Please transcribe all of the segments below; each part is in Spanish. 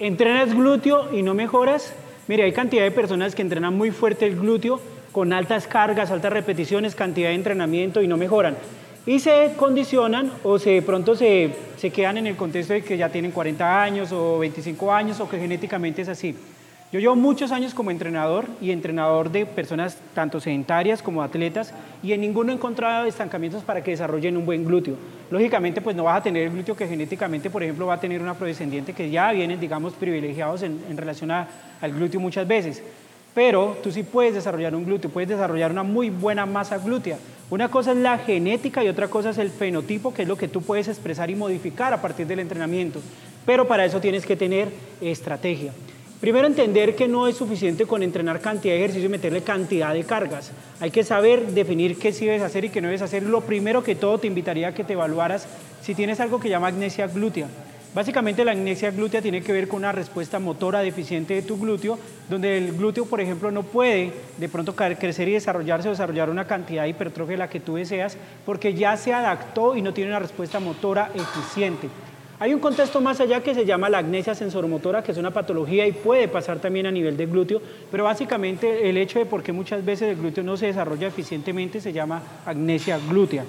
¿Entrenas glúteo y no mejoras? Mire, hay cantidad de personas que entrenan muy fuerte el glúteo con altas cargas, altas repeticiones, cantidad de entrenamiento y no mejoran. Y se condicionan o se, de pronto se, se quedan en el contexto de que ya tienen 40 años o 25 años o que genéticamente es así. Yo llevo muchos años como entrenador y entrenador de personas tanto sedentarias como atletas y en ninguno he encontrado estancamientos para que desarrollen un buen glúteo. Lógicamente, pues no vas a tener el glúteo que genéticamente, por ejemplo, va a tener una afrodescendiente que ya vienen, digamos, privilegiados en, relación al glúteo muchas veces. Pero tú sí puedes desarrollar un glúteo, puedes desarrollar una muy buena masa glútea. Una cosa es la genética y otra cosa es el fenotipo, que es lo que tú puedes expresar y modificar a partir del entrenamiento. Pero para eso tienes que tener estrategia. Primero entender que no es suficiente con entrenar cantidad de ejercicio y meterle cantidad de cargas. Hay que saber definir qué sí debes hacer y qué no debes hacer. Lo primero que todo te invitaría a que te evaluaras si tienes algo que llama agnesia glútea. Básicamente la agnesia glútea tiene que ver con una respuesta motora deficiente de tu glúteo, donde el glúteo, por ejemplo, no puede de pronto crecer y desarrollarse o desarrollar una cantidad de la que tú deseas, porque ya se adaptó y no tiene una respuesta motora eficiente. Hay un contexto más allá que se llama la agnesia sensoromotora, que es una patología y puede pasar también a nivel del glúteo, pero básicamente el hecho de por qué muchas veces el glúteo no se desarrolla eficientemente se llama agnesia glútea.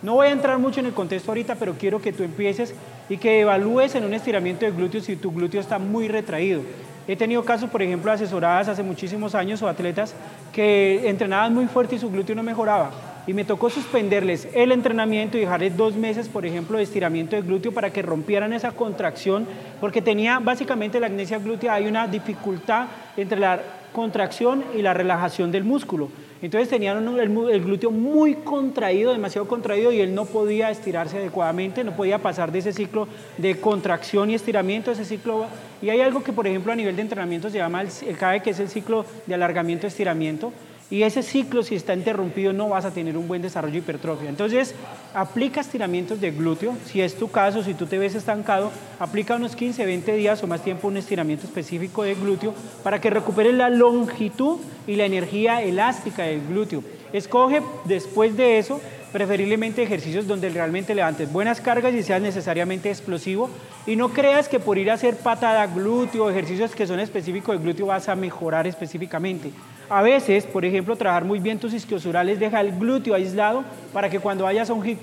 No voy a entrar mucho en el contexto ahorita, pero quiero que tú empieces y que evalúes en un estiramiento de glúteo si tu glúteo está muy retraído. He tenido casos, por ejemplo, asesoradas hace muchísimos años o atletas que entrenaban muy fuerte y su glúteo no mejoraba y me tocó suspenderles el entrenamiento y dejarles dos meses, por ejemplo, de estiramiento de glúteo para que rompieran esa contracción, porque tenía básicamente la agnesia glútea, hay una dificultad entre la contracción y la relajación del músculo. Entonces tenían el, glúteo muy contraído, demasiado contraído, y él no podía estirarse adecuadamente, no podía pasar de ese ciclo de contracción y estiramiento, ese ciclo. Y hay algo que, por ejemplo, a nivel de entrenamiento se llama el, el que es el ciclo de alargamiento-estiramiento y ese ciclo, si está interrumpido, no vas a tener un buen desarrollo de hipertrofia. Entonces, aplica estiramientos de glúteo. Si es tu caso, si tú te ves estancado, aplica unos 15, 20 días o más tiempo un estiramiento específico de glúteo para que recuperes la longitud y la energía elástica del glúteo. Escoge después de eso preferiblemente ejercicios donde realmente levantes buenas cargas y seas necesariamente explosivo y no creas que por ir a hacer patada glúteo, ejercicios que son específicos de glúteo vas a mejorar específicamente. A veces, por ejemplo, trabajar muy bien tus isquiosurales deja el glúteo aislado para que cuando vayas a un hip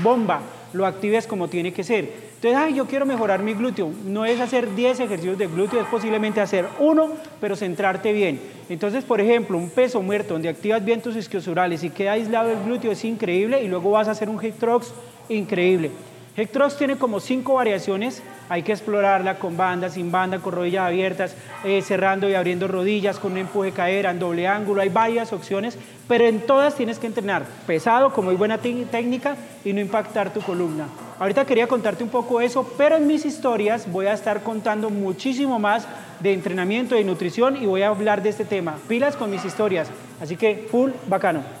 bomba lo actives como tiene que ser. Entonces, ay, yo quiero mejorar mi glúteo. No es hacer 10 ejercicios de glúteo, es posiblemente hacer uno, pero centrarte bien. Entonces, por ejemplo, un peso muerto donde activas bien tus isquiosurales y queda aislado el glúteo es increíble y luego vas a hacer un hip increíble. Hectrox tiene como cinco variaciones, hay que explorarla con banda, sin banda, con rodillas abiertas, eh, cerrando y abriendo rodillas, con un empuje cadera, en doble ángulo, hay varias opciones, pero en todas tienes que entrenar pesado, con muy buena técnica y no impactar tu columna. Ahorita quería contarte un poco eso, pero en mis historias voy a estar contando muchísimo más de entrenamiento, de nutrición y voy a hablar de este tema. Pilas con mis historias, así que full bacano.